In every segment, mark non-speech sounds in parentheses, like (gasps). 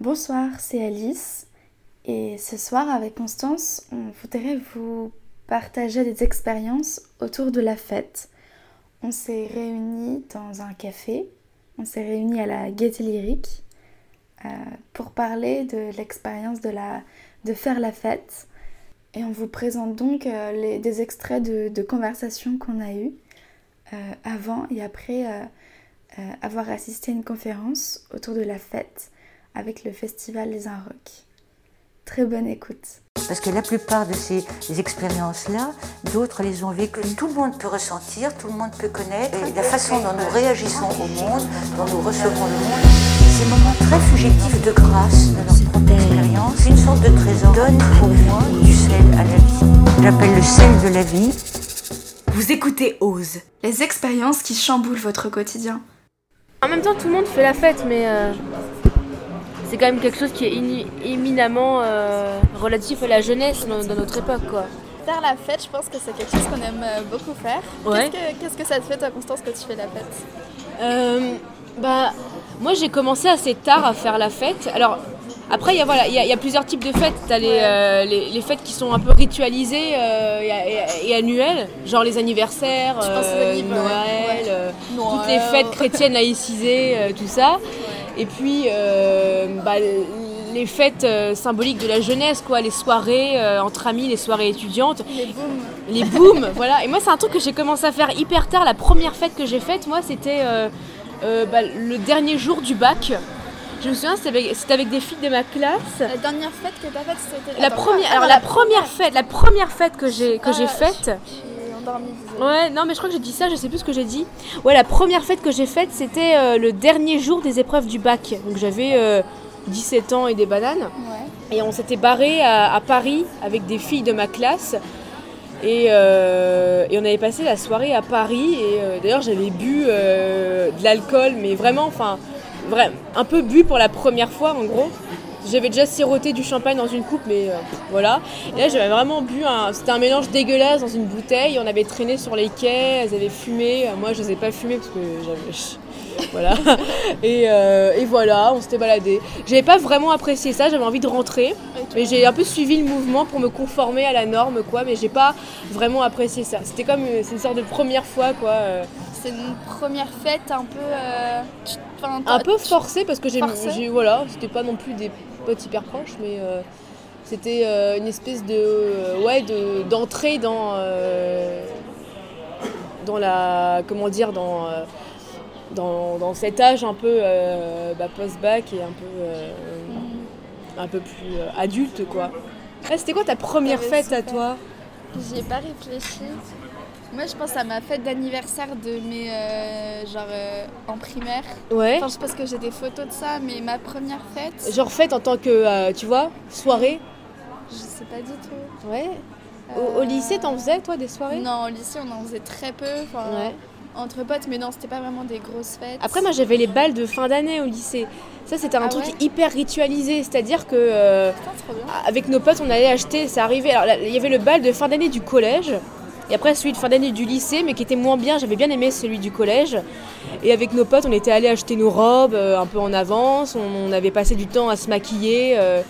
Bonsoir, c'est Alice. Et ce soir, avec Constance, on voudrait vous partager des expériences autour de la fête. On s'est réunis dans un café, on s'est réunis à la Gaieté Lyrique euh, pour parler de l'expérience de, faire la fête. Et on vous présente donc euh, des extraits de, de conversations qu'on a eues euh, avant et après avoir assisté à une conférence autour de la fête avec le festival Les Rock. Très bonne écoute. Parce que la plupart de ces expériences-là, d'autres les ont vécues. Tout le monde peut ressentir, tout le monde peut connaître. Et la façon dont nous réagissons au monde, dont nous recevons le monde, ces moments très fugitifs de grâce de notre propre expérience, c'est une sorte de trésor. Donne pour moi du sel à la vie. J'appelle le sel de la vie. Vous écoutez Ose. Les expériences qui chamboulent votre quotidien. En même temps, tout le monde fait la fête, mais euh, c'est quand même quelque chose qui est éminemment euh, relatif à la jeunesse dans, notre époque. Quoi. Faire la fête, je pense que c'est quelque chose qu'on aime euh, beaucoup faire. Qu'est-ce, que, ça te fait, toi, Constance, quand tu fais la fête? Euh, bah, Moi, j'ai commencé assez tard à faire la fête. Alors, après, il y, a, y, a, plusieurs types de fêtes. Tu as les, les, fêtes qui sont un peu ritualisées et, annuelles, genre les anniversaires, Noël, toutes les fêtes chrétiennes laïcisées, tout ça. Et puis, euh, bah, les fêtes euh, symboliques de la jeunesse, quoi, les soirées euh, entre amis, les soirées étudiantes. Les booms. Les booms, (laughs) voilà. Et moi, c'est un truc que j'ai commencé à faire hyper tard. La première fête que j'ai faite, moi, c'était bah, le dernier jour du bac. Je me souviens, c'était avec, des filles de ma classe. La dernière fête que t'as faite, c'était la première. Alors la, première fête, la première fête que j'ai que j'ai faite. Ouais, non, mais je crois que j'ai dit ça, je sais plus ce que j'ai dit. Ouais, la première fête que j'ai faite, c'était euh, le dernier jour des épreuves du bac. Donc j'avais 17 euh, ans et des bananes. Et on s'était barré à, Paris avec des filles de ma classe. Euh, et, on avait passé la soirée à Paris. Et d'ailleurs, j'avais bu de l'alcool, mais vraiment, enfin, un peu bu pour la première fois en gros. J'avais déjà siroté du champagne dans une coupe, mais euh, voilà. Et là, j'avais vraiment bu un. C'était un mélange dégueulasse dans une bouteille. On avait traîné sur les quais, elles avaient fumé. Euh, moi, je les ai pas fumées parce que j'avais. voilà. (laughs) Euh, et, voilà, on s'était baladé. J'avais pas vraiment apprécié ça, j'avais envie de rentrer. Mais j'ai un peu suivi le mouvement pour me conformer à la norme, quoi. Mais j'ai pas vraiment apprécié ça. C'était comme une sorte de première fois, quoi. C'est une première fête un peu. un peu forcée parce que j'ai. Voilà, c'était pas non plus des hyper proche, mais euh, c'était euh, une espèce de euh, ouais d'entrée dans dans la comment dire dans dans, cet âge un peu bah, post-bac et un peu un peu plus adulte quoi. Ah, c'était quoi ta première fête à toi? J'y ai pas réfléchi. Moi, je pense à ma fête d'anniversaire de mes. Euh, genre euh, en primaire. Ouais. Enfin, je pense que j'ai des photos de ça, mais ma première fête. Genre fête en tant que, euh, tu vois, soirée Je sais pas du tout. Ouais. Au, lycée, t'en faisais, toi, des soirées? Non, au lycée, on en faisait très peu. Ouais. Entre potes, mais non, c'était pas vraiment des grosses fêtes. Après, moi, j'avais les balles de fin d'année au lycée. Ça, c'était un ah truc hyper ritualisé. C'est-à-dire que. avec nos potes, on allait acheter. Ça arrivait. Alors, il y avait le bal de fin d'année du collège. Et après celui de fin d'année du lycée, mais qui était moins bien, j'avais bien aimé celui du collège. Et avec nos potes, on était allés acheter nos robes euh, un peu en avance, on, avait passé du temps à se maquiller. Euh.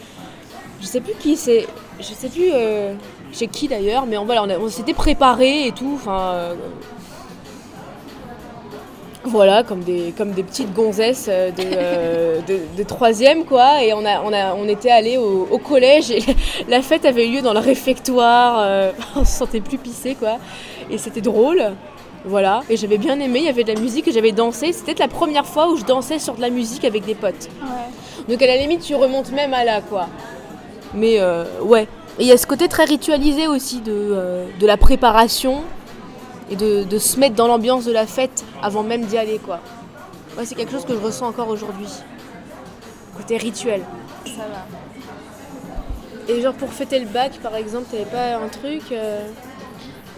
je sais plus qui c'est, je sais plus euh, chez qui d'ailleurs, mais on, voilà, on, s'était préparé et tout. Enfin, voilà, comme des, comme des petites gonzesses euh, euh, (laughs) de, de, troisième, quoi. Et on, a, on, a, on était allés au, collège et (laughs) la fête avait eu lieu dans le réfectoire. Euh, (laughs) on se sentait plus pissé, quoi. Et c'était drôle. Voilà, et j'avais bien aimé, il y avait de la musique et j'avais dansé. C'était la première fois où je dansais sur de la musique avec des potes. Donc à la limite, tu remontes même à là, quoi. Mais ouais. Et il y a ce côté très ritualisé aussi de, de la préparation et de, se mettre dans l'ambiance de la fête avant même d'y aller quoi. Ouais, c'est quelque chose que je ressens encore aujourd'hui. Côté rituel. Ça va. Et genre pour fêter le bac par exemple, t'avais pas un truc euh?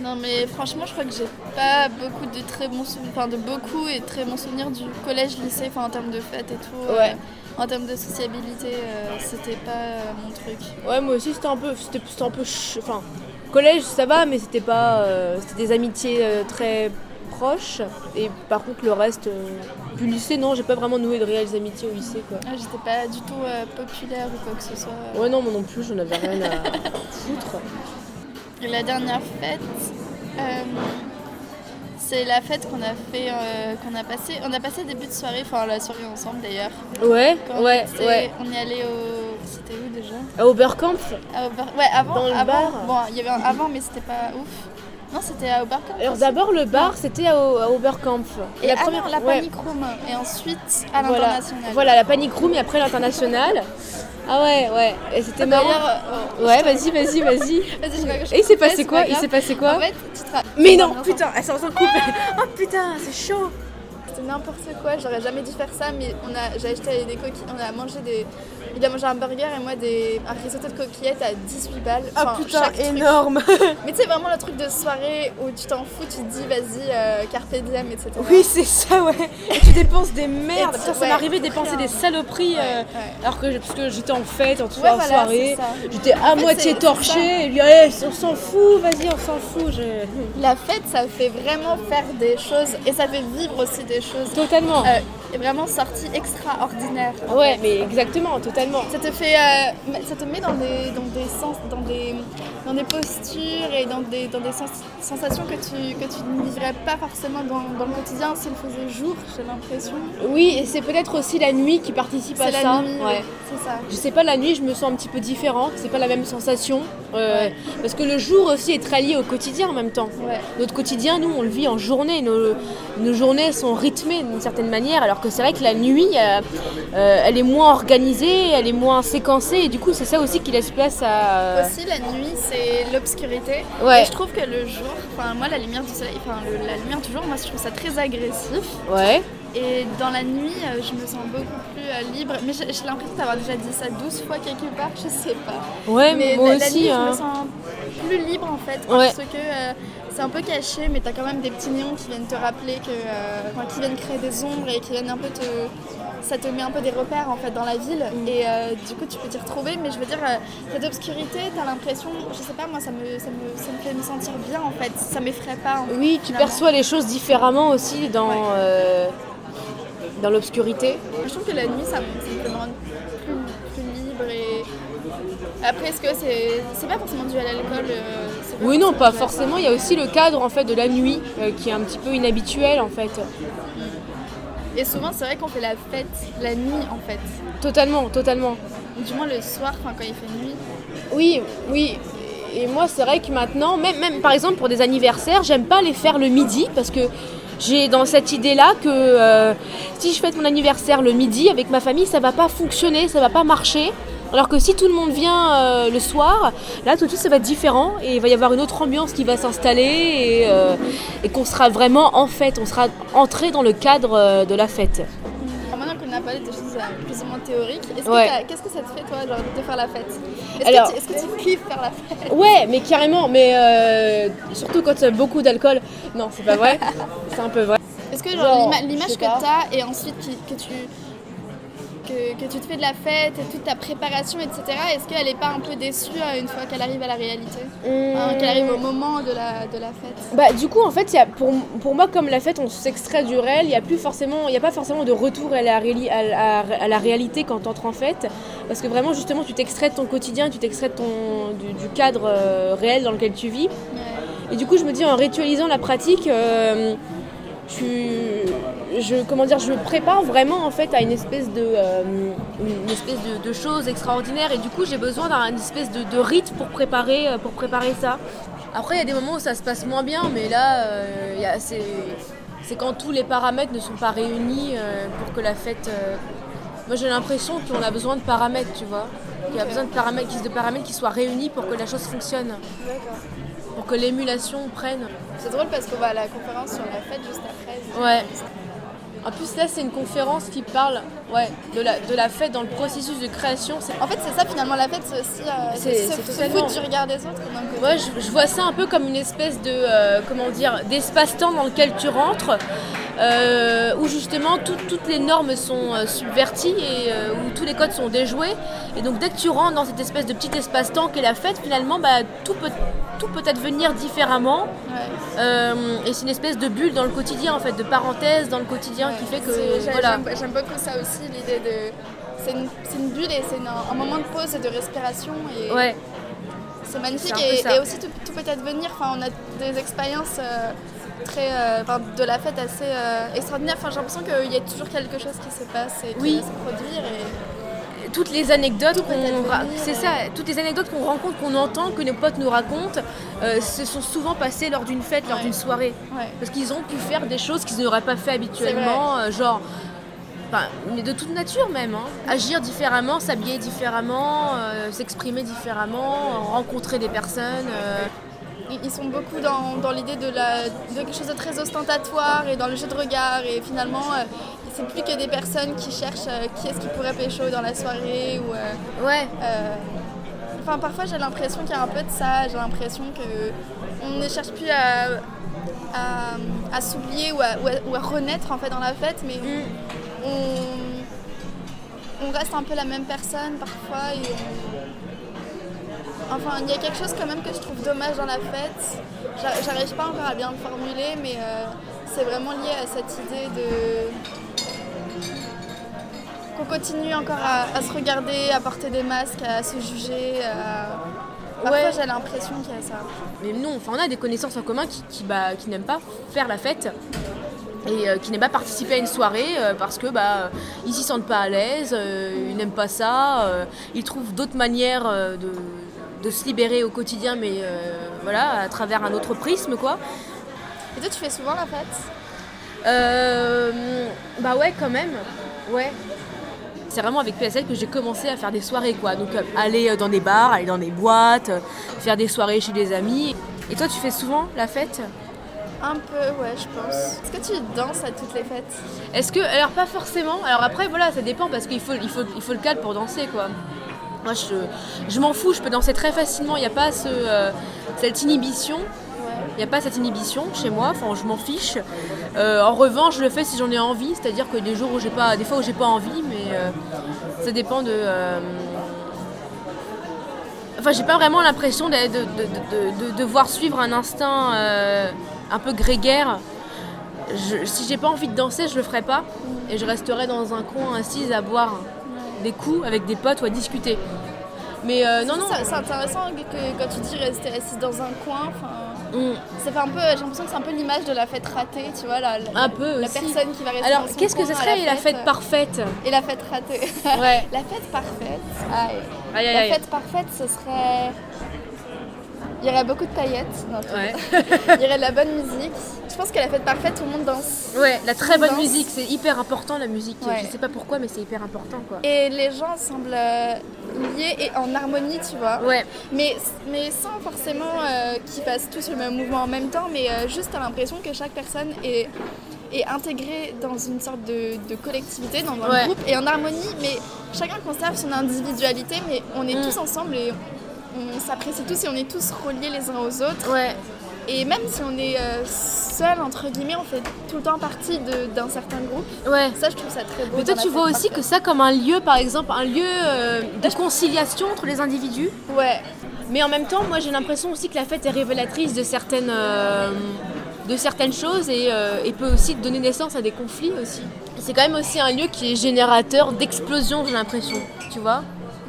Non mais franchement je crois que j'ai pas beaucoup de très bons souvenirs, enfin de beaucoup et très bons souvenirs du collège, lycée, enfin en termes de fête et tout. Ouais. en termes de sociabilité, euh, c'était pas mon truc. Ouais moi aussi c'était un peu, c'était un peu, enfin Collège, ça va, mais c'était pas, euh, c'était des amitiés euh, très proches. Et par contre, le reste, euh, puis lycée, non, j'ai pas vraiment noué de réelles amitiés au lycée, quoi. Ah, J'étais pas du tout populaire ou quoi que ce soit. Ouais, non, moi non plus, j'en avais rien à (laughs) foutre. Et la dernière fête, c'est la fête qu'on a fait, euh, qu'on a passé. On a passé début de soirée, enfin la soirée ensemble d'ailleurs. Ouais, Quand ouais, on ouais. On est allé au. C'était où déjà À Oberkampf À Ober- Ouais, avant. Dans le avant, bar Bon, il y avait un avant, mais c'était pas ouf. Non, c'était à Oberkampf. Alors d'abord, le bar, c'était à, à Oberkampf. Et la ah première non, la ouais. Panic Room. Et ensuite à Voilà, l'international. voilà, la Panic Room et après l'international. Ah ouais, ouais. Et c'était Ah, marrant. D'ailleurs, euh, Ouais, vas-y, vas-y, vas-y. (laughs) Et il s'est passé quoi Il s'est passé quoi En fait, tu te ra- Mais non, putain, elle s'en couper. Oh putain, c'est chaud. C'était n'importe quoi, j'aurais jamais dû faire ça, mais on a, j'ai acheté des coquillettes, on a mangé des. Il a mangé un burger et moi des, un risotto de coquillettes à 18 balles. Ah Enfin, putain, chaque truc. énorme. (laughs) Mais tu sais, vraiment le truc de soirée où tu t'en fous, tu te dis vas-y, euh, carpe diem, etc. Oui, c'est ça, ouais. Et tu dépenses des merdes. Tu- Putain, ça ouais, m'arrivait de dépenser des saloperies. euh, Ouais. Alors que parce que j'étais en fête, en, Ouais, en voilà, soirée, j'étais à fait, moitié torchée, et puis allez, on s'en fout, vas-y, on s'en fout. je- La fête, ça fait vraiment faire des choses et ça fait vivre aussi des choses. Totalement. Euh, et vraiment sorties extraordinaires. en ouais, fait. mais exactement, totalement. Ça te fait, euh, ça te met dans des, dans des sens, dans des, dans des postures et dans des, dans des sens- sensations que tu, que tu ne vivrais pas forcément dans, dans le quotidien s'il faisait jour, j'ai l'impression. Oui, et c'est peut-être aussi la nuit qui participe à C'est ça. la nuit, ouais. c'est ça. Je sais pas, la nuit, je me sens un petit peu différente, c'est pas la même sensation. euh, Ouais. Parce que le jour aussi est très lié au quotidien en même temps. Ouais. Notre quotidien, nous, on le vit en journée. Nos, nos journées sont rythmées d'une certaine manière, alors que c'est vrai que la nuit, euh, euh, elle est moins organisée, elle est moins séquencée, et du coup, c'est ça aussi qui laisse place à. Aussi, la nuit, c'est l'obscurité. Ouais. Et je trouve que le jour, enfin, moi, la lumière du soleil, enfin, le- la lumière du jour, moi, je trouve ça très agressif. Ouais. Et dans la nuit, euh, je me sens beaucoup plus euh, libre. Mais j'ai l'impression d'avoir déjà dit ça 12 fois quelque part, (laughs) je sais pas. Ouais, Mais moi la, la aussi. nuit, hein. je me sens plus libre en fait, Ouais. parce que euh, c'est un peu caché, mais t'as quand même des petits néons qui viennent te rappeler que, euh, enfin, qui viennent créer des ombres et qui viennent un peu te, ça te met un peu des repères en fait dans la ville. Mm. Et euh, du coup, tu peux t'y retrouver. Mais je veux dire, euh, cette obscurité, t'as l'impression, je sais pas, moi, ça me, ça me, ça me fait me sentir bien en fait. Ça m'effraie pas. en fait, Oui, tu finalement. perçois les choses différemment aussi dans, Ouais. euh, dans l'obscurité. Je trouve que la nuit, ça me, ça me fait me rendre plus, plus libre et. Après, est-ce que c'est c'est pas forcément dû à l'alcool euh, Oui, non, pas forcément. Il y a aussi le cadre en fait de la nuit euh, qui est un petit peu inhabituel en fait. Et souvent, c'est vrai qu'on fait la fête la nuit en fait. Totalement, totalement. Du moins le soir, quand il fait nuit. Oui, oui. Et moi, c'est vrai que maintenant, même, même par exemple pour des anniversaires, j'aime pas les faire le midi parce que j'ai dans cette idée-là que euh, si je fête mon anniversaire le midi avec ma famille, ça va pas fonctionner, ça va pas marcher. Alors que si tout le monde vient euh, le soir, là tout de suite ça va être différent et il va y avoir une autre ambiance qui va s'installer et, euh, et qu'on sera vraiment en fête, on sera entré dans le cadre euh, de la fête. Alors maintenant qu'on a parlé de choses plus ou moins théoriques, Ouais. qu'est-ce que ça te fait toi genre, de faire la fête? Est-ce que, tu- que tu kiffes faire la fête? Ouais, mais carrément, mais euh, surtout quand il y a beaucoup d'alcool. Non, c'est pas vrai, (laughs) c'est un peu vrai. Est-ce que l'image que pas. t'as et ensuite que tu que, que tu te fais de la fête et toute ta préparation, etc. Est-ce qu'elle est pas un peu déçue euh, une fois qu'elle arrive à la réalité Hein, Qu'elle arrive au moment de la, de la fête? Bah du coup en fait y a, pour, pour moi comme la fête on s'extrait du réel, il n'y a plus forcément, il y a pas forcément de retour à la, réali- à, la- à la réalité quand tu entres en fête. Parce que vraiment justement tu t'extrais de ton quotidien, tu t'extrais du, du cadre euh, réel dans lequel tu vis. Et du coup je me dis en ritualisant la pratique euh, tu- je, comment dire, je prépare vraiment en fait à une espèce de, euh, une espèce de, chose extraordinaire et du coup j'ai besoin d'un espèce de, rite pour préparer, euh, pour préparer ça. Après il y a des moments où ça se passe moins bien mais là euh, c'est, quand tous les paramètres ne sont pas réunis pour que la fête... moi j'ai l'impression qu'on a besoin de paramètres tu vois. Qu'il y a besoin de paramètres, de paramètres qui soient réunis pour que la chose fonctionne, pour que l'émulation prenne. C'est drôle parce qu'on va à la conférence sur la fête juste après. Ouais. En plus là c'est une conférence qui parle ouais, de, la, de la fête dans le processus de création. En fait, c'est ça finalement la fête, c'est aussi euh, se, du regard des autres. Moi je, je vois ça un peu comme une espèce de euh, comment dire d'espace-temps dans lequel tu rentres euh, où justement tout- toutes les normes sont euh, subverties et euh, où tous les codes sont déjoués. Et donc dès que tu rentres dans cette espèce de petit espace-temps qu'est la fête, finalement, bah, tout peut tout peut advenir différemment. Ouais. Et c'est une espèce de bulle dans le quotidien, en fait, de parenthèse dans le quotidien qui fait que voilà. J'aime beaucoup ça aussi, l'idée de. C'est une, bulle et c'est un moment de pause et de respiration. Et Ouais. C'est magnifique et, aussi tout, tout peut advenir. Enfin, on a des expériences très, euh, enfin, de la fête assez euh, extraordinaires. Enfin, j'ai l'impression qu'il y a toujours quelque chose qui se passe et qui Oui. va se produire. Et... toutes les anecdotes qu'on ra- c'est ça toutes les anecdotes qu'on rencontre qu'on entend que nos potes nous racontent euh, se sont souvent passées lors d'une fête lors Ouais. d'une soirée Ouais. parce qu'ils ont pu faire des choses qu'ils n'auraient pas fait habituellement euh, genre enfin, mais de toute nature même hein. agir différemment s'habiller différemment euh, s'exprimer différemment euh, rencontrer des personnes euh, Ils sont beaucoup dans, dans l'idée de, de quelque chose de très ostentatoire et dans le jeu de regard. Et finalement, euh, c'est plus que des personnes qui cherchent euh, qui est-ce qui pourrait pécho dans la soirée. Ou, euh, ouais Enfin, parfois j'ai l'impression qu'il y a un peu de ça. J'ai l'impression que on ne cherche plus à, à, à s'oublier ou à, ou, à, ou à renaître en fait dans la fête, mais on, on reste un peu la même personne parfois. Et on- Enfin, il y a quelque chose quand même que je trouve dommage dans la fête. J'a- J'arrive pas encore à bien le formuler, mais euh, c'est vraiment lié à cette idée de qu'on continue encore à, à se regarder, à porter des masques, à se juger. à- Parfois, Ouais. j'ai l'impression qu'il y a ça. Mais non, enfin, on a des connaissances en commun qui, qui, bah, qui n'aiment pas faire la fête et euh, qui n'aiment pas participer à une soirée euh, parce que bah, ils s'y sentent pas à l'aise, euh, ils n'aiment pas ça, ils trouvent d'autres manières de, de se libérer au quotidien, mais euh, voilà, à travers un autre prisme quoi. Et toi, tu fais souvent la fête? Euh, bah ouais, quand même, ouais. C'est vraiment avec PSL que j'ai commencé à faire des soirées quoi. Donc euh, aller euh, dans des bars, aller dans des boîtes, faire des soirées chez des amis. Et toi, tu fais souvent la fête? Un peu, ouais, je pense. Est-ce que tu danses à toutes les fêtes? Est-ce que. Alors, pas forcément. Alors, après, voilà, ça dépend parce qu'il faut, il faut, il faut le cadre pour danser, quoi. Moi, je, je m'en fous, je peux danser très facilement. Il n'y a pas ce, euh, cette inhibition. Il a pas cette inhibition chez moi, enfin je m'en fiche. Euh, en revanche, je le fais si j'en ai envie, c'est-à-dire que des jours où j'ai pas, des fois où j'ai pas envie, mais euh, ça dépend de. Enfin, j'ai pas vraiment l'impression de, de, de- de- de devoir suivre un instinct un peu grégaire. Je- si j'ai pas envie de danser, je le ferai pas et je resterai dans un coin assise à boire des coups avec des potes ou à discuter. Mais euh, non, non. C'est intéressant que, quand tu dis rester assise dans un coin, enfin, Mm. ça fait un peu, j'ai l'impression que c'est un peu l'image de la fête ratée, tu vois, la, la, Un peu la aussi. personne qui va rester Alors, qu'est-ce que à serait la fête euh, parfaite? Et la fête ratée. (laughs) Ouais. la fête parfaite. Aïe. Aïe, aïe, La fête parfaite, ce serait. Il y aurait beaucoup de paillettes. Non, Ouais. Il y aurait de la bonne musique. Je pense que la fête parfaite, tout le monde danse. Ouais, la très bonne Danse. musique, c'est hyper important la musique. Ouais. Je sais pas pourquoi, mais c'est hyper important quoi. Et les gens semblent euh, liés et en harmonie, tu vois. Ouais, Mais, mais sans forcément euh, qu'ils fassent tous le même mouvement en même temps, mais euh, juste à l'impression que chaque personne est, est intégrée dans une sorte de, de collectivité, dans un Ouais. groupe, et en harmonie, mais chacun conserve son individualité, mais on est Mm. tous ensemble et on s'apprécie tous et on est tous reliés les uns aux autres. ouais. Et même si on est euh, seul, entre guillemets, on fait tout le temps partie d'un certain groupe. Ouais. Ça, je trouve ça très beau. Mais toi, tu vois aussi que ça comme un lieu, par exemple, un lieu euh, de conciliation entre les individus. Ouais, Mais en même temps, moi, j'ai l'impression aussi que la fête est révélatrice de certaines, euh, de certaines choses et, et peut aussi donner naissance à des conflits aussi. C'est quand même aussi un lieu qui est générateur d'explosions, j'ai l'impression. Tu vois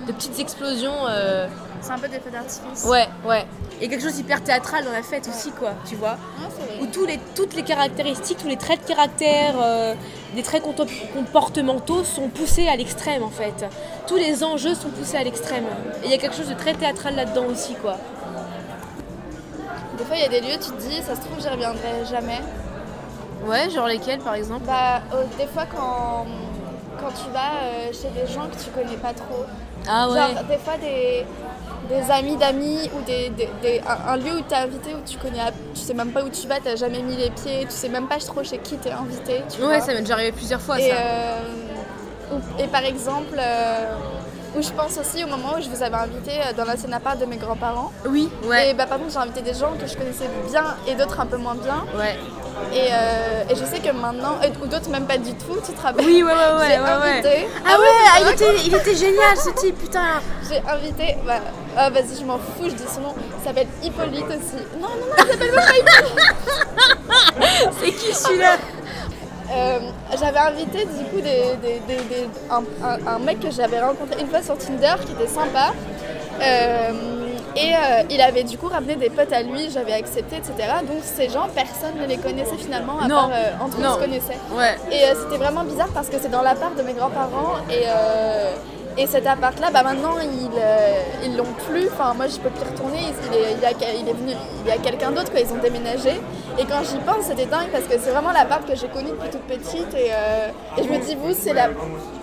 De petites explosions. C'est un peu des feux d'artifice. Ouais, ouais. Et quelque chose d'hyper théâtral dans la fête aussi, quoi, tu vois. Où tous les, toutes les caractéristiques, tous les traits de caractère, euh, des traits compo- comportementaux sont poussés à l'extrême, en fait. Tous les enjeux sont poussés à l'extrême. Et il y a quelque chose de très théâtral là-dedans aussi, quoi. Des fois, il y a des lieux, tu te dis, ça se trouve, j'y reviendrai jamais. Ouais, genre lesquels, par exemple? Bah, euh, des fois, quand, quand tu vas euh, chez des gens que tu connais pas trop, Ah ouais. genre des fois des, des amis d'amis ou des, des- des- un, un lieu où tu es invité où tu connais, tu sais même pas où tu vas, tu jamais mis les pieds, tu sais même pas trop chez qui tu es invité. Tu Ouais, vois. ça m'est déjà arrivé plusieurs fois, et, ça. euh, et par exemple, euh, où où je pense aussi au moment où je vous avais invité euh, dans l'ancien appart de mes grands-parents. Oui, ouais. Et bah, par contre, j'ai invité des gens que je connaissais bien et d'autres un peu moins bien. Ouais. Et, euh, et je sais que maintenant, ou d'autres même pas du tout, tu te rappelles? Oui, ouais, ouais, ouais. J'ai ouais, ouais. invité, Ah ouais, ah, il, était, il était génial ce type, putain. j'ai invité, bah, ah, vas-y, je m'en fous, je dis son nom, il s'appelle Hippolyte aussi. Non, non, non, il s'appelle pas Hippolyte. (laughs) C'est qui celui-là? Euh, j'avais invité du coup des, des- des- des- un, un- un mec que j'avais rencontré une fois sur Tinder qui était sympa. Euh, et euh, il avait du coup ramené des potes à lui, j'avais accepté, etc. Donc ces gens, personne ne les connaissait finalement, à Non. part euh, se connaissait. Ouais. Et euh, c'était vraiment bizarre parce que c'est dans l'appart de mes grands-parents et, et cet appart-là, bah maintenant ils euh, ils l'ont plus. Enfin, moi je peux plus y retourner. Il, est, il, a- il est venu, il y a quelqu'un d'autre, quoi. Ils ont déménagé. Et quand j'y pense, c'était dingue parce que c'est vraiment l'appart que j'ai connu depuis toute petite. Et, euh, et je me dis, vous, c'est la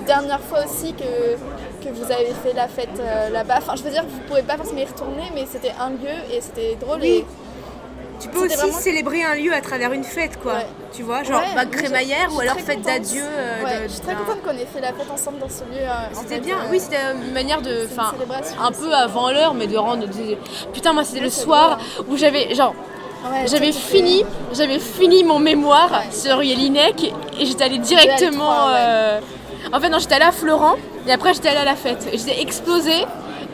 dernière fois aussi que, que vous avez fait la fête euh, là-bas. Enfin, je veux dire, vous pouvez pas forcément y retourner, mais c'était un lieu et c'était drôle. Oui. Et, Tu peux aussi vraiment- célébrer un lieu à travers une fête, quoi. Ouais. Tu vois, genre Ouais, bah, crémaillère ou alors fête d'adieu. euh, Ouais, je suis très contente qu'on ait fait la fête ensemble dans ce lieu. euh, C'était bien, euh, oui, c'était une manière de. Enfin, un peu avant l'heure, mais de rendre. Putain, moi, c'était le soir où j'avais. Genre, Ouais, j'avais fini, j'avais fini mon mémoire Ouais. sur Yelinek et j'étais allée directement. L3, ouais. euh, En fait, non, j'étais allée à Florent et après, j'étais allée à la fête. J'étais explosée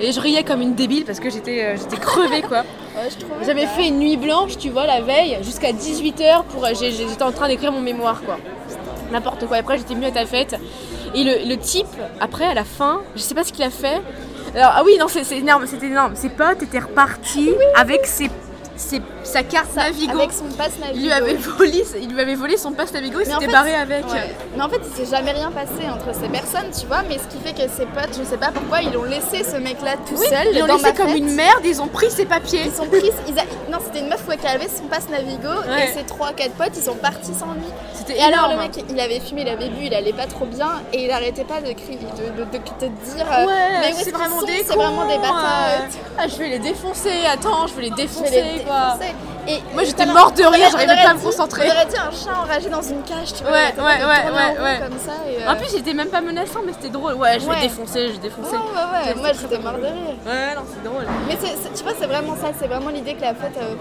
et je riais comme une débile parce que j'étais euh, j'étais crevée, quoi. (laughs) ouais, J'avais fait une nuit blanche, tu vois, la veille, jusqu'à 18h pour. j'ai- J'étais en train d'écrire mon mémoire, quoi. N'importe quoi. Après, j'étais venue à ta fête. Et le, le type, après, à la fin, je sais pas ce qu'il a fait. Alors, ah oui, non, c'est énorme, c'était énorme. Ses potes étaient repartis avec ses, ses- sa carte Navigo. Avec son passe Navigo. Il lui avait volé, il lui avait volé son passe Navigo en s'était barré avec. ouais. Mais en fait, il s'est jamais rien passé entre ces personnes, tu vois. Mais ce qui fait que ses potes, je sais pas pourquoi, ils ont laissé ce mec-là tout Oui, seul. ils l'ont laissé comme une merde, ils ont pris ses papiers. Ils sont pris. ils a- Non, c'était une meuf qui avait son passe Navigo Ouais. et ses 3-4 potes, ils sont partis sans lui. C'était alors, le mec, il avait fumé, il avait bu, il allait pas trop bien et il arrêtait pas de crier, de, de- dire. euh, Ouais, mais c'est vraiment des vraiment des bâtards. euh. tu- Ah, je vais les défoncer, attends, je vais les Je vais défoncer, les quoi. Et Moi, j'étais morte de rire, j'arrivais pas à me concentrer. On aurait dit un chat enragé dans une cage, tu vois. Ouais, ouais, ouais, ouais, en rond ouais. Comme ça, et, euh, En plus, j'étais même pas menaçant, mais c'était drôle. Ouais, je vais Ouais. défoncer, je vais défoncer. Ouais, ouais, ouais, moi j'étais mort de rire. Ouais, non, c'est drôle. Mais tu vois, c'est vraiment ça, c'est vraiment l'idée que la fête euh,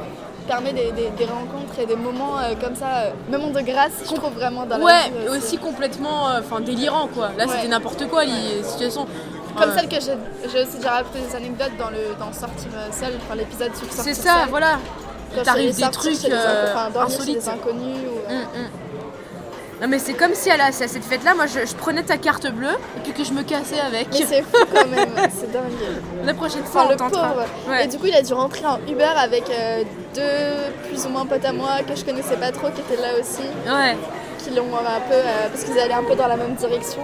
permet des, des- des rencontres et des moments euh, comme ça, euh, moments de grâce, je trouve vraiment dans la Ouais, euh, aussi complètement euh, enfin délirant, quoi. Là, Ouais. c'était n'importe quoi, les situations. Comme Ouais. celle que j'ai aussi déjà raconté des anecdotes dans, le, dans Sortir seul, enfin l'épisode sur Sortir C'est ça, seul. voilà. Il t'arrive des trucs euh, insolites. inconnus. ou, euh, Hum, hum. Non, mais c'est comme si à, la- à cette fête-là, moi, je, je prenais ta carte bleue et puis que je me cassais avec. Mais c'est fou quand même, (laughs) c'est dingue. La prochaine fois, Enfin, on le pauvre. Ouais. Et du coup, il a dû rentrer en Uber avec euh, deux plus ou moins potes à moi que je connaissais pas trop, qui étaient là aussi, Ouais. qui l'ont un peu. euh, parce qu'ils allaient un peu dans la même direction.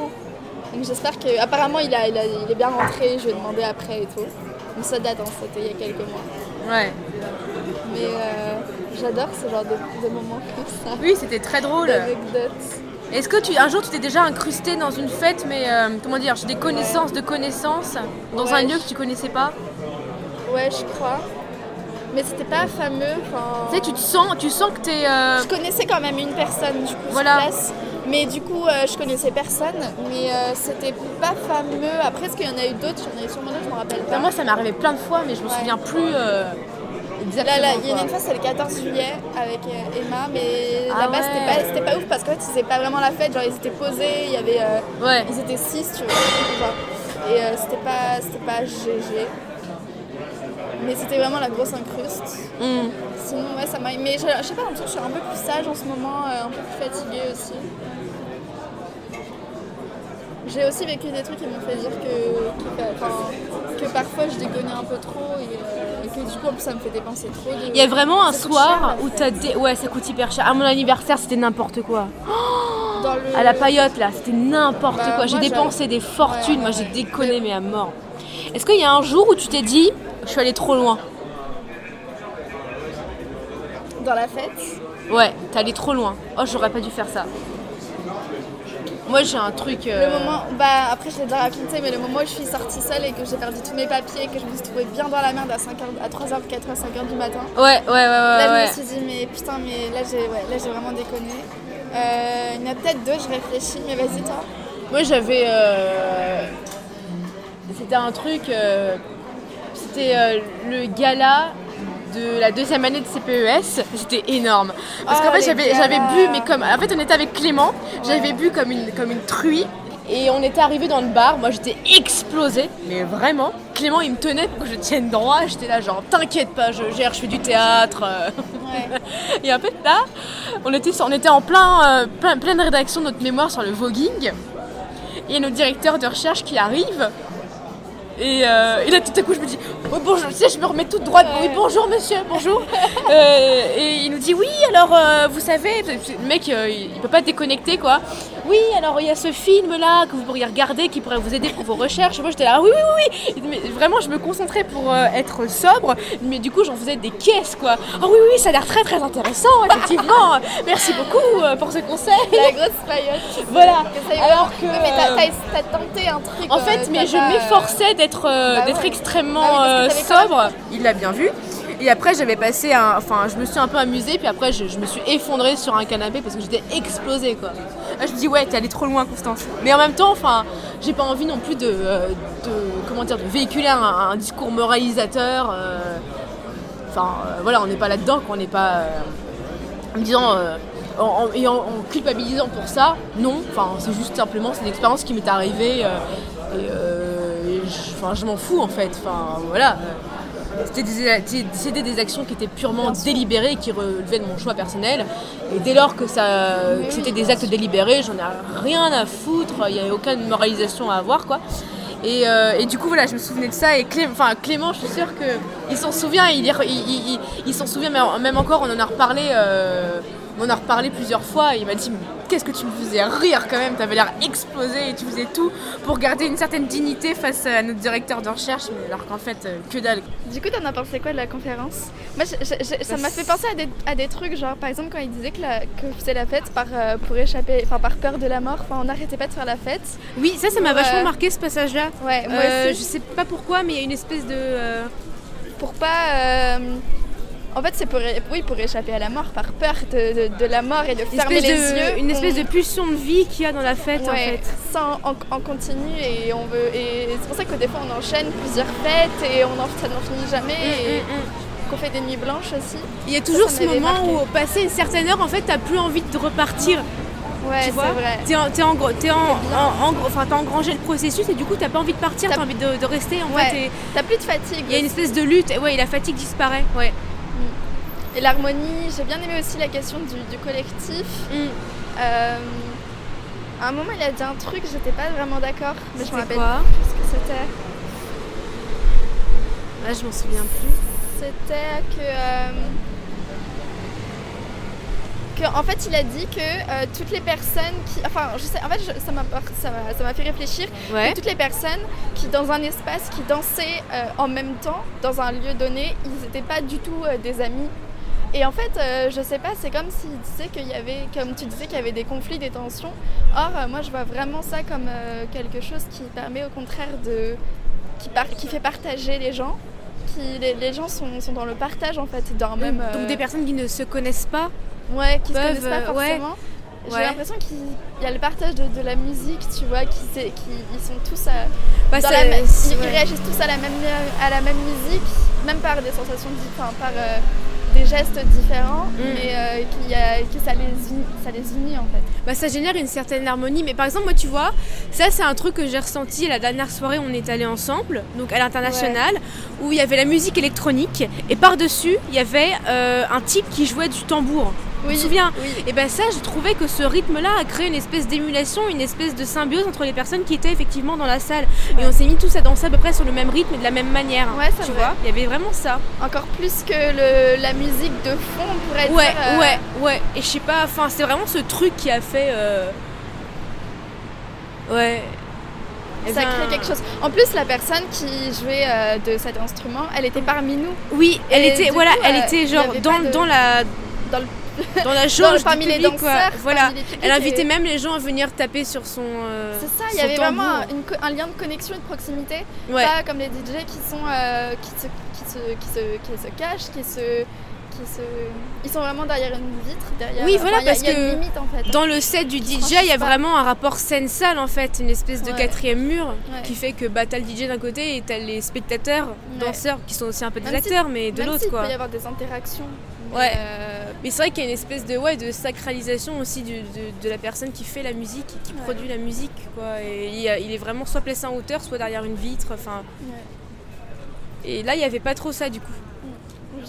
Donc j'espère que. Apparemment, il, a, il, a- il est bien rentré, je lui ai demandé après et tout. Donc ça date, hein, c'était il y a quelques mois. Ouais. Mais euh, j'adore ce genre de, de moments comme ça. Oui, c'était très drôle. Est-ce que tu, un jour tu t'es déjà incrusté dans une fête, mais euh, comment dire, des connaissances de connaissances, dans Ouais. un lieu que tu connaissais pas? Ouais, je crois. Mais c'était pas fameux. Tu sais, tu te sens, tu sens que t'es. euh, Je connaissais quand même une personne du coup Voilà. sur place. Mais du coup, euh, je connaissais personne. Mais euh, c'était pas fameux. Après, est-ce qu'il y en a eu d'autres? Il y en a eu sûrement d'autres, je me rappelle pas. enfin, moi, ça m'est arrivé plein de fois, mais je me Ouais. souviens plus euh, il y en a une fois, c'est le 14 juillet avec euh, Emma, mais Ah là-bas, ouais. c'était pas, ouf parce qu'en fait, c'était pas vraiment la fête. Genre, ils étaient posés, il y avait, euh, Ouais. ils étaient 6, tu vois. et euh, c'était pas, c'était pas GG. Mais c'était vraiment la grosse incruste. Hum. Sinon, ouais, ça m'a. Mais je, je sais pas, je suis un peu plus sage en ce moment, un peu plus fatiguée aussi. J'ai aussi vécu des trucs qui m'ont fait dire que, que, enfin, que parfois je déconnais un peu trop et, euh, et que du coup ça me fait dépenser trop. De... Il y a vraiment un cher, soir où t'as dé... Ouais, ça coûte hyper cher. À mon anniversaire, c'était n'importe quoi. (gasps) Dans le... À la paillote, là, c'était n'importe Bah, quoi. J'ai dépensé des fortunes, Ouais, moi j'ai ouais. déconné, mais à mort. Est-ce qu'il y a un jour où tu t'es dit, je suis allée trop loin? Dans la fête. Ouais, t'es allé trop loin. Oh, j'aurais pas dû faire ça. Moi, j'ai un truc. euh, Le moment, bah après je l'ai déjà raconté, mais le moment où je suis sortie seule et que j'ai perdu tous mes papiers et que je me suis trouvée bien dans la merde à, 5 heures- à 3h, 4h, 5h du matin. Ouais, ouais, ouais, ouais. Là, ouais. je me suis dit, mais putain, mais là, j'ai ouais, là, j'ai vraiment déconné. Euh, il y en a peut-être deux, je réfléchis, mais vas-y, toi. Moi, j'avais. euh, c'était un truc. euh, c'était le gala de la deuxième année de CPES. C'était énorme. Parce qu'en Oh, fait, j'avais, bu, mais comme. En fait, on était avec Clément. J'avais bu comme une, comme une truie. Et on était arrivé dans le bar. Moi, j'étais explosée. Mais vraiment. Clément, il me tenait pour que je tienne droit. J'étais là, genre, t'inquiète pas, je gère, je fais du théâtre. Ouais. (laughs) Et en fait, là, on était, sur- on était en plein, euh, plein, pleine rédaction de notre mémoire sur le voguing. Et il y a notre directeur de recherche qui arrive. Et, euh, et là, tout à coup, je me dis oh, bonjour, tu sais, je me remets toute droite. Oui, bonjour, monsieur, bonjour. (laughs) Euh, et il nous dit oui, alors euh, vous savez, le mec, euh, il il peut pas déconnecter quoi. Oui, alors il y a ce film là que vous pourriez regarder qui pourrait vous aider pour vos recherches. Et moi, j'étais là, ah oui, oui, oui, oui. Mais vraiment, je me concentrais pour euh, être sobre, mais du coup, j'en faisais des caisses quoi. Ah oui, oui, ça a l'air très, très intéressant, effectivement. (laughs) Merci beaucoup euh, pour ce conseil. La grosse paillote. Voilà. Que. Alors que. Mais t'as, t'as- t'as tenté un truc. en euh, fait, mais je m'efforçais d'être euh, Bah d'être ouais. extrêmement oui, sobre. Il l'a bien vu. Et après, j'avais passé un. Enfin, je me suis un peu amusée, puis après, je, je me suis effondrée sur un canapé parce que j'étais explosée, quoi. Là, je me dis, ouais, t'es allée trop loin, Constance. Mais en même temps, enfin, j'ai pas envie non plus de. euh, de comment dire, de véhiculer un, un discours moralisateur. euh, Enfin, euh, voilà, on n'est pas là-dedans, quoi. On n'est pas. euh, en me disant. en, en- et en, en culpabilisant pour ça, non. Enfin, c'est juste simplement, c'est une expérience qui m'est arrivée. et enfin, je m'en fous en fait. Enfin, voilà. C'était des, actions qui étaient purement délibérées, qui relevaient de mon choix personnel. Et dès lors que, ça, que c'était des actes délibérés, j'en ai rien à foutre. Il n'y avait aucune moralisation à avoir, quoi. Et, euh, et du coup, voilà, je me souvenais de ça. Et Clé- enfin, Clément, je suis sûre qu'il s'en souvient. Il, il, il- il- s'en souvient, mais même encore, on en a reparlé. euh, on en a reparlé plusieurs fois. Et il m'a dit, qu'est-ce que tu me faisais rire quand même T'avais l'air explosé et tu faisais tout pour garder une certaine dignité face à notre directeur de recherche. Mais alors qu'en fait, euh, que dalle. Du coup, t'en as pensé quoi de la conférence? Moi, je- je- je- ça m'a fait penser à des, à des trucs, genre par exemple quand il disait que, la, que c'est la fête par, euh, pour échapper, enfin par peur de la mort, enfin on n'arrêtait pas de faire la fête. Oui, ça, ça m'a vachement marqué ce passage-là. Ouais, moi Euh, aussi. je sais pas pourquoi, mais il y a une espèce de. euh, Pour pas. euh, En fait, c'est pour, oui, pour échapper à la mort, par peur de, de- de la mort et de fermer espèce les de- yeux. une espèce on- de pulsion de vie qu'il y a dans la fête en Ouais, fait. ça en, en continu et on veut et c'est pour ça que des fois on enchaîne plusieurs fêtes et on en, ça n'en finit jamais Mm, et qu'on fait des nuits blanches aussi. Il y a toujours ça ce moment marqué. où, passé une certaine heure, en fait, t'as plus envie de repartir. Ouais, tu c'est vois vrai. T'es en, t'es en, t'es en, en- en enfin, t'as engrangé le processus et du coup, t'as pas envie de partir, T'as- envie de, de rester en Ouais. fait. T'as plus de fatigue. Il y a une espèce de lutte et, ouais, et la fatigue disparaît. Ouais. Et l'harmonie, j'ai bien aimé aussi la question du, du collectif. Mm. Euh, à un moment, il a dit un truc, j'étais pas vraiment d'accord, mais je me rappelle quoi plus ce que c'était. Là, je m'en souviens plus. C'était que. euh, que, en fait, il a dit que euh, toutes les personnes qui. Enfin, je sais, en fait, je- ça m'a ça fait réfléchir. Ouais. que toutes les personnes qui, dans un espace, qui dansaient euh, en même temps, dans un lieu donné, ils n'étaient pas du tout des amis. Et en fait, euh, je sais pas, c'est comme s'il disait qu'il y avait, comme tu disais, qu'il y avait des conflits, des tensions. Or, euh, moi, je vois vraiment ça comme euh, quelque chose qui permet au contraire de. qui, par- qui fait partager les gens. Qui, les, les gens sont, sont dans le partage en fait, dans même. Donc des personnes qui ne se connaissent pas. Ouais, qui se peuvent, connaissent pas ouais. forcément. J'ai Ouais. l'impression qu'il y a le partage de, de la musique, tu vois, qui, c'est- qui ils sont tous à, Bah, dans la ils ouais. réagissent tous à la même, à la même musique, même par des sensations, enfin, par des gestes différents, Mm. mais euh, qu'il y a- que ça les, uni, ça les unit en fait. bah, ça génère une certaine harmonie. Mais par exemple, moi, tu vois, ça, c'est un truc que j'ai ressenti la dernière soirée où on est allé ensemble, donc à l'international, où il y avait la musique électronique et par-dessus, il y avait euh, un type qui jouait du tambour. Oui, Tu te souviens oui. Et ben ça, j'ai trouvé que ce rythme-là a créé une espèce d'émulation, une espèce de symbiose entre les personnes qui étaient effectivement dans la salle. Et on s'est mis tous à danser à peu près sur le même rythme et de la même manière. Ouais, c'est tu vrai. vois Il y avait vraiment ça. Encore plus que le, la musique de fond, on pourrait Ouais, dire. euh, ouais, ouais. Et je sais pas, enfin, c'est vraiment ce truc qui a fait. euh, Ouais. Eh Ça ben, crée quelque chose. En plus, la personne qui jouait euh, de cet instrument, elle était parmi nous. Oui, elle Et était, voilà, coup, elle euh, était genre dans, de- dans la, Dans le, (laughs) dans la jauge parmi du les public, quoi. danseurs, Voilà. les Elle invitait et- même les gens à venir taper sur son. euh, C'est ça, il y avait vraiment tambour. un, une co- un lien de connexion et de proximité. Ouais. Pas comme les DJ qui sont euh, qui, se, qui, se, qui, se, qui se cachent, qui se. Ils sont vraiment derrière une vitre, derrière... Oui, voilà, enfin, il y a- parce il y a que une limite, en fait. Dans le set du DJ, il y a pas. vraiment un rapport scène-salle en fait, une espèce de Ouais. quatrième mur Ouais. qui fait que bah, t'as le DJ d'un côté et t'as les spectateurs, Ouais. danseurs qui sont aussi un peu des Même si- acteurs, mais de l'autre quoi. peut y avoir des interactions. Ouais. euh, Mais c'est vrai qu'il y a une espèce de, ouais, de sacralisation aussi du- de, de la personne qui fait la musique et qui Ouais. produit la musique. Quoi. Et il, est vraiment soit placé en hauteur, soit derrière une vitre. Enfin, ouais. et là, il n'y avait pas trop ça du coup.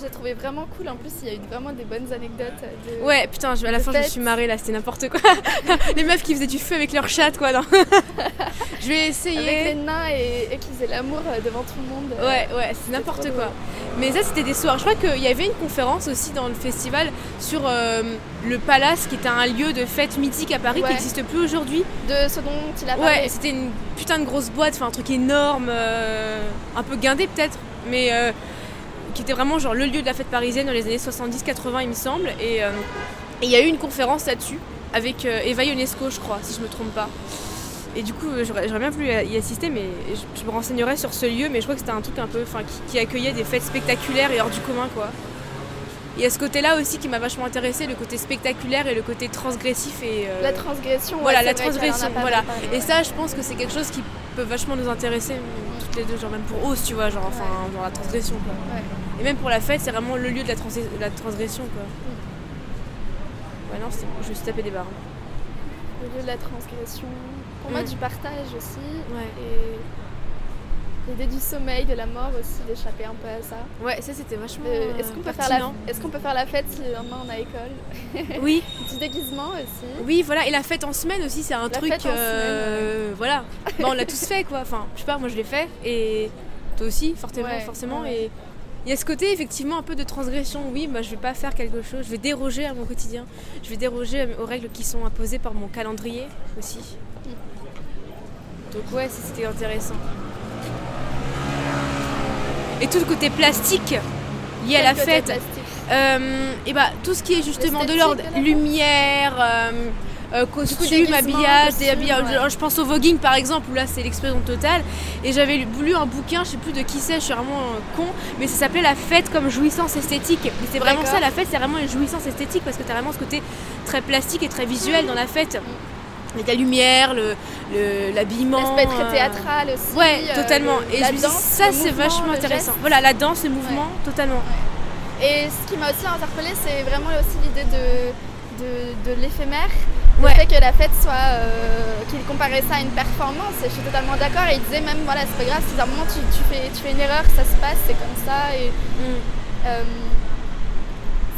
Je l'ai trouvé vraiment cool. En plus, il y a eu vraiment des bonnes anecdotes. De... Ouais, putain, je- à la fin, je me fête. suis marrée là, c'était n'importe quoi. (laughs) les meufs qui faisaient du feu avec leur chat, quoi. non. (laughs) je vais essayer. Avec les nains et, et qui faisaient l'amour euh, devant tout le monde. euh, Ouais, ouais, c'est n'importe quoi. Mais ça, c'était des soirs. Je crois qu'il y avait une conférence aussi dans le festival sur euh, le Palace, qui était un lieu de fête mythique à Paris qui n'existe plus aujourd'hui. De ce dont il a parlé. Ouais, c'était une putain de grosse boîte, enfin un truc énorme, euh, un peu guindé peut-être, mais euh, qui était vraiment genre le lieu de la fête parisienne dans les années 70-80, il me semble. Et euh, et il y a eu une conférence là-dessus avec euh, Eva Ionesco, je crois, si je me trompe pas. Et du coup, euh, j'aurais bien voulu y assister, mais je, je me renseignerai sur ce lieu, mais je crois que c'était un truc un peu, enfin, qui, qui accueillait des fêtes spectaculaires et hors du commun, quoi. Il y a ce côté-là aussi qui m'a vachement intéressé, le côté spectaculaire et le côté transgressif et euh, La transgression. voilà, la transgression, voilà. Et ça, je pense que c'est quelque chose qui peut vachement nous intéresser, toutes les deux, genre même pour Ose, tu vois, genre, enfin, genre la transgression, quoi. Et même pour la fête, c'est vraiment le lieu de la, trans- de la transgression, quoi. Ouais, non, je me suis tapé des barres. Le lieu de la transgression. Pour moi, Mm. du partage aussi. Ouais. Et l'idée du sommeil, de la mort aussi, d'échapper un peu à ça. Ouais, ça c'était vachement. Euh, Est-ce qu'on peut, qu'on peut faire la fête si le lendemain on a école? (laughs) Oui, Du déguisement aussi. oui, voilà. Et la fête en semaine aussi, c'est un La truc. fête en euh, Voilà. Bah, on l'a tous fait, quoi. Enfin, je sais pas, moi je l'ai fait. Et toi aussi, forcément. Ouais, forcément. ouais. Et il y a ce côté, effectivement, un peu de transgression. Oui, bah, je vais pas faire quelque chose. Je vais déroger à mon quotidien. Je vais déroger aux règles qui sont imposées par mon calendrier aussi. Donc, ouais, c'était intéressant. Et tout le côté plastique lié à la fête. Euh, et bah tout ce qui est justement de l'ordre lumière, euh, euh, costume, habillage, ouais. Je pense au voguing par exemple où là c'est l'explosion totale. Et j'avais lu- un bouquin, je sais plus de qui c'est, je suis vraiment euh, con, mais ça s'appelait La fête comme jouissance esthétique. Et c'est vraiment ça, la fête c'est vraiment une jouissance esthétique parce que t'as vraiment ce côté très plastique et très visuel dans la fête. Avec la lumière, le- le- l'habillement. L'aspect très euh, théâtral aussi. Ouais, euh, totalement. le- et la je me dis, danse, ça le c'est vachement le intéressant. Voilà, la danse, le mouvement, totalement. Et ce qui m'a aussi interpellée, c'est vraiment aussi l'idée de, de, de l'éphémère. Ouais. Le fait que la fête soit. euh, qu'il comparait ça à une performance, et je suis totalement d'accord. Et il disait même, voilà, c'est pas grave, si à un moment tu, tu fais, tu fais une erreur, ça se passe, c'est comme ça. Et Mm. euh,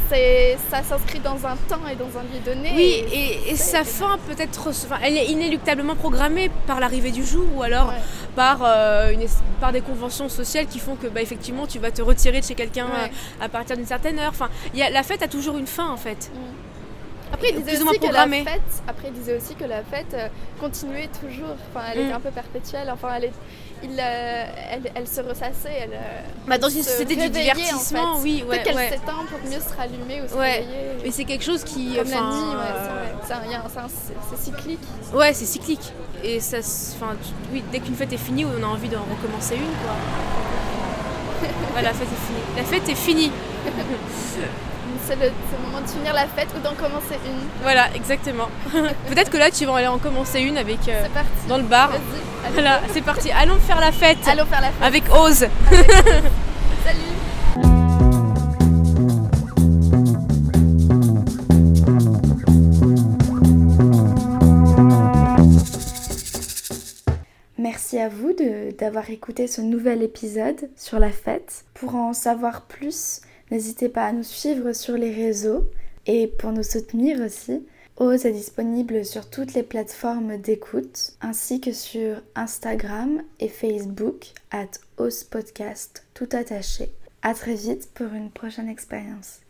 c'est- ça s'inscrit dans un temps et dans un lieu donné. Oui, et, sa fin peut-être, enfin, elle est inéluctablement programmée par l'arrivée du jour ou alors Ouais. par, euh, une par des conventions sociales qui font que bah, effectivement tu vas te retirer de chez quelqu'un Ouais. euh, à partir d'une certaine heure. Enfin, y a, la fête a toujours une fin en fait. Après, il disait aussi que la fête, après, il disait aussi que la fête euh, continuait toujours. Enfin, elle Mm. était un peu perpétuelle. Enfin, elle, est- il, euh, elle, elle se ressassait. Elle, euh, Bah, dans une société du en divertissement, fait. oui, ouais, Peut-être qu'elle s'éteint pour mieux se rallumer ou se Ouais. réveiller. Mais c'est quelque chose qui, Comme la enfin, euh, c'est cyclique. ouais, c'est cyclique. Et ça, enfin, oui, dès qu'une fête est finie, on a envie d'en recommencer une, quoi. (laughs) Ouais, la fête est finie. La fête est finie. (laughs) C'est le, moment de finir la fête ou d'en commencer une. Voilà, exactement. (laughs) Peut-être que là, tu vas aller en commencer une avec euh, parti. dans le bar. Voilà, c'est parti. Allons faire la fête Allons faire la fête. avec Ose. Salut. Merci à vous de- d'avoir écouté ce nouvel épisode sur la fête. Pour en savoir plus, n'hésitez pas à nous suivre sur les réseaux et pour nous soutenir aussi. Ose est disponible sur toutes les plateformes d'écoute ainsi que sur Instagram et Facebook at Ose Podcast tout attaché. À très vite pour une prochaine expérience.